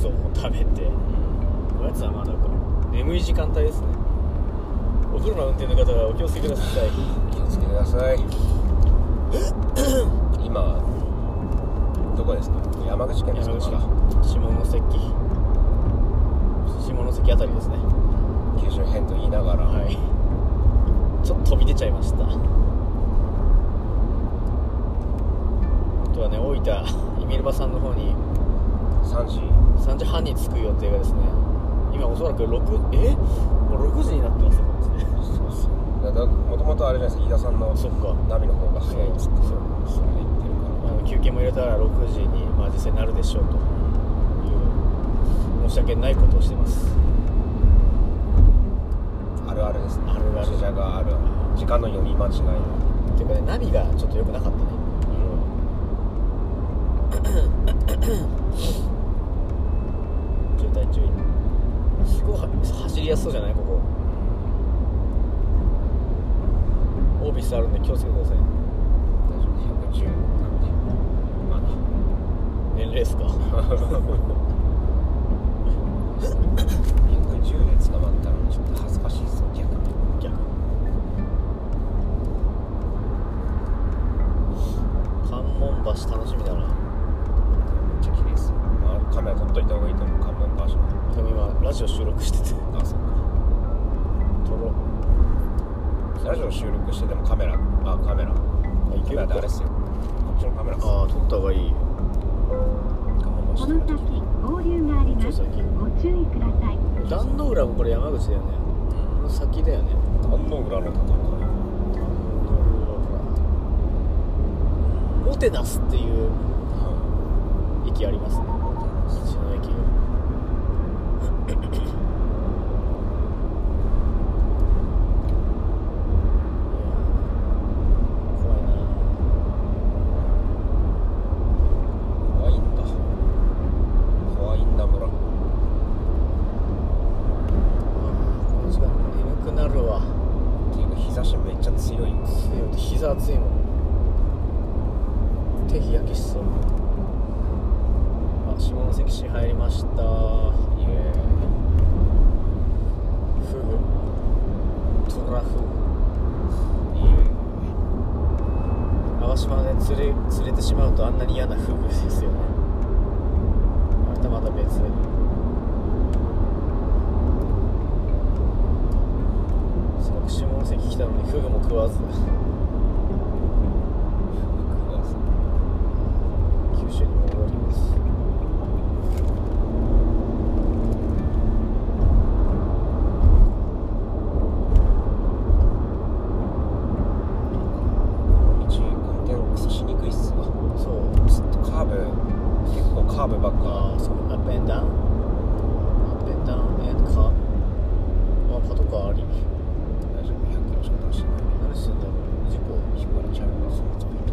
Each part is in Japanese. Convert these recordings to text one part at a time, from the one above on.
食べて。おやつはまだこれ眠い時間帯ですね。お車運転の方はお気をつけください。気をつけてください。今どこですか？山口県ですか？下関。下関あたりですね。九州編と言いながら、はい。ちょっと飛び出ちゃいました。あとはね大分イミルバさんの方に3時3時半に着く予定がですね今おそらく6え？もう6時になってますよこっちねそうそうだだもともとあれじゃないですか飯田さんのそっか。ナビの方が早いっつってそうそれで言ってるか。あの休憩も入れたら6時に、まあ、実際なるでしょうという申し訳ないことをしてます。らあるあるですね。あるある。ジャがある。時間の読み間違いっていうかねナビがちょっと良くなかったね。渋滞注意すごいは走りやすそうじゃない？ここ。オービスあるんで気をつけてください。大丈夫。110なんでまだ。年齢ですか？110で捕まったらちょっと恥ずかしいです逆。関門橋楽しみだなめっちゃ綺麗ですよ、まあ、カメラ撮っといた方がいいと思う。関門場所でも今ラジオ収録してて。あそう。撮ろう。ラジオ収録してでもカメラ。あカメラ。あいカメラであれっすよ。こっちのカメラ。ああ撮った方がいい。この先合流があります。ご注意ください。壇ノ浦もこれ山口だよね。この先だよね。壇の裏の戦いモテナスっていう駅ありますね道の駅怖いな怖いんだ怖いんだ村この時間眠くなるわっていうか日差しめっちゃ強いんです強い膝熱いもん。手日焼けしそう下関市入りました。イエフグ。トラフ。グーイ。イエ淡島で釣れ釣れてしまうとあんなに嫌なフグですよね。またまた別。せっかく下関来たのにフグも食わず。ー九州に戻ります道運転クソしにくいっすわそうずっとカーブ結構カーブばっかああそうアップエンダウンアップエンダウンエンカーあパトカーあり大丈夫100キロしか出してない何してんだろう事故引かれちゃいますねちょっと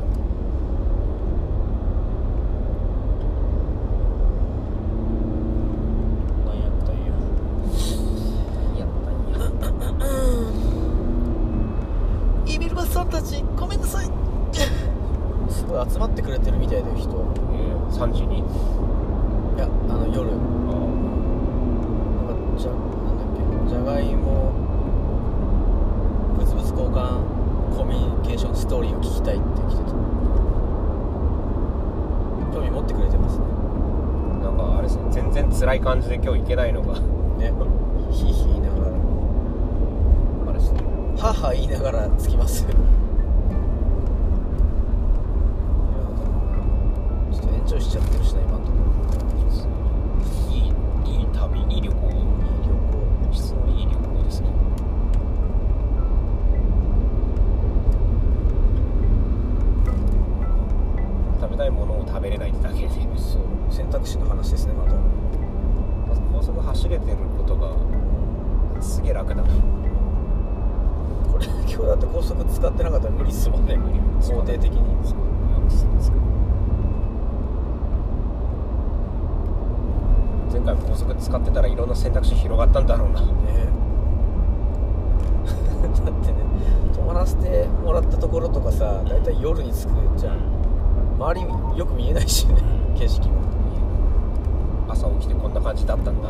なんやったんややったんやイビルバスさんたちごめんなさいすごい集まってくれてるみたいだよ人えー、3時にいやあの夜あなんかじゃなんだっけじゃがいも物々交換コミュニケーションストーリーを聞きたいって来てた興味持ってくれてますね。ーなんかあれですね全然辛い感じで今日行けないのが。ね。ヒーヒー言いながら。あれですね。はは言いながら着きます。いやちょっと延長しちゃってるしな高速使ってなかったら無理っすもんね肯定的に。前回も高速使ってたらいろんな選択肢広がったんだろうな。ね。だってね泊まらせてもらったところとかさ大体夜に着くじゃん。周りよく見えないしね景色も。朝起きてこんな感じだったんだ。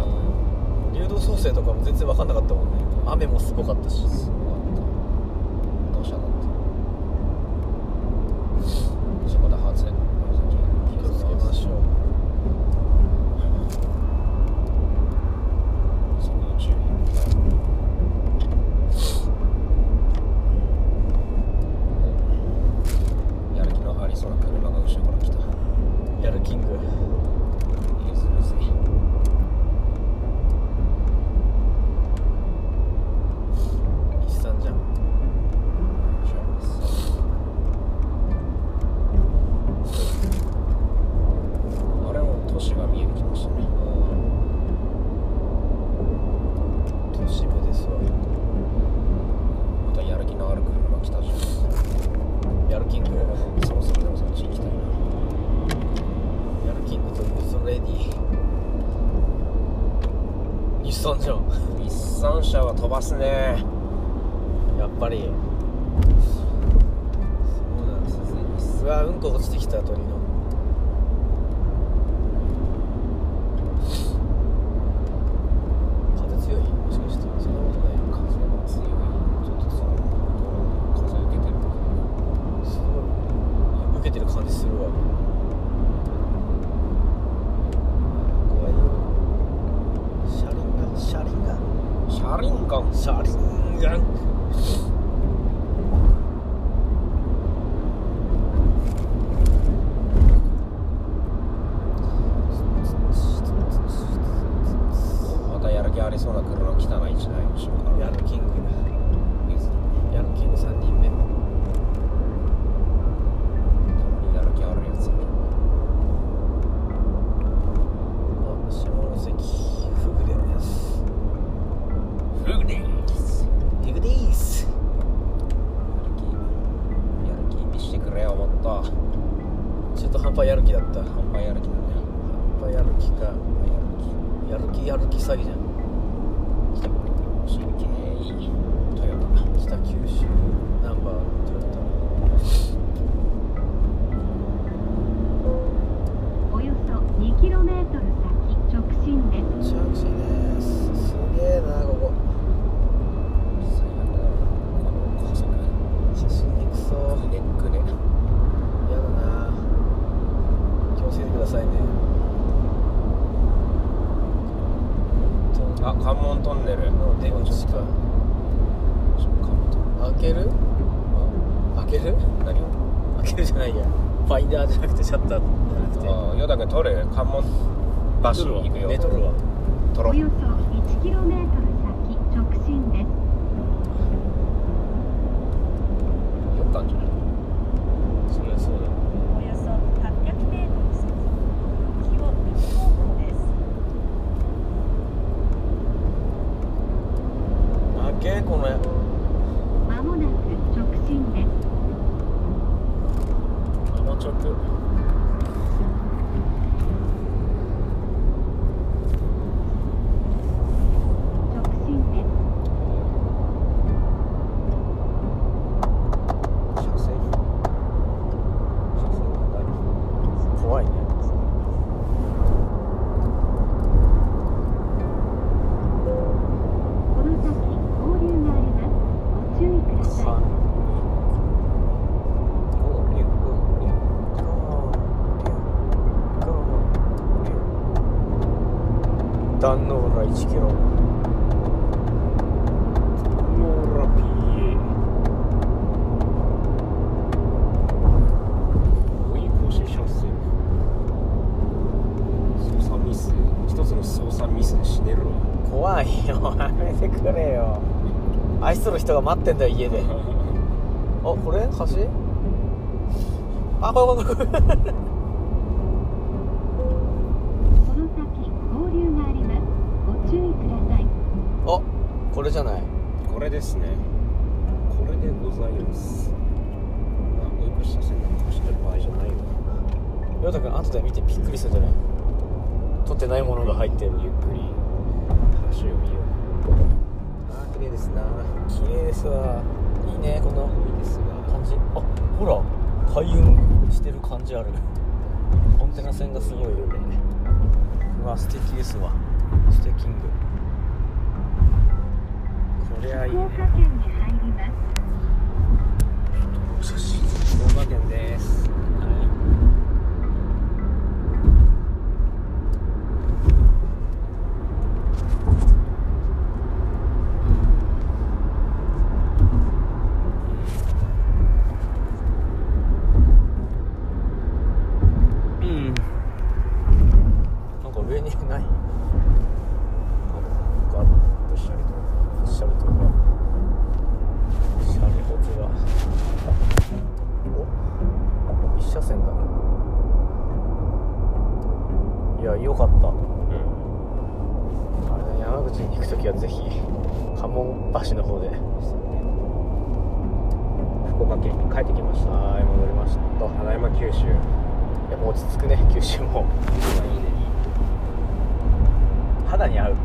流動創生とかも全然分かんなかったもんね。雨もすごかったし。うしたのって。仕事外れ気をつけましょう速度注意おやる気のありそうな車が後ろから来た。やるキング譲るぜ日産じゃんあれも都市が見えてきましたね都市部ですわまたやる気のある車来たじゃんやるキングそろそろでもそっち行きたいなやるキングとユースレディ日産ん日産車は飛ばすね。やっぱり。そうなんですうわうんこ落ちてきた鳥の風強いもしかしてそんなことない風が強いちょっとその風受けてるすごい受けてる感じするわ怖いよ車輪が車輪が車輪ガン車輪さいね。あ関門トンネル。の出口か開ける？開ける？あ何を？開けるじゃないや。ファインダーじゃなくてシャッターじゃなくて。ああヨダ君取る関門橋に行くよ。ね取るわ取ろう。およそ 1km 先直進です酔ったんじゃないそりゃそうだおよそ800メートル先、木を右方向です。開けこのまもなく直進です甘直直進です車線車線が怖いねこの先合流がありますご注意ください何ゴーリュゴーリュダンノーラ1キロ。ノーラピー追い越し車線操作ミス。一つの操作ミスで死ねるわ。怖いよ。やめてくれよ。愛しとる人が待ってんだよ家で。あこれ？橋？あこれこれこれこれじゃない？これですね。これでございます。あ追い越し車線なんか走ってる場合じゃないわヨタ君後で見てびっくりするんじゃない？取ってないものが入ってる。ゆっくり橋を見よあー綺麗ですな。綺麗ですわ。いいねこのういいですが感じ。あほら開運してる感じある。コンテナ船がすごいよね。うわ素敵ですわ。ステキングこりゃいい福ね岡県に入ります。福岡県ですうんなんか上にないガラッとシャリとシャリとかシャリホツがお一車線だないやよかったあれね山口に行く時はぜひ関門橋の方で。福岡県に帰ってきました。はい戻りました。ただいま九州。やっぱ落ち着くね九州も。いいね肌に合う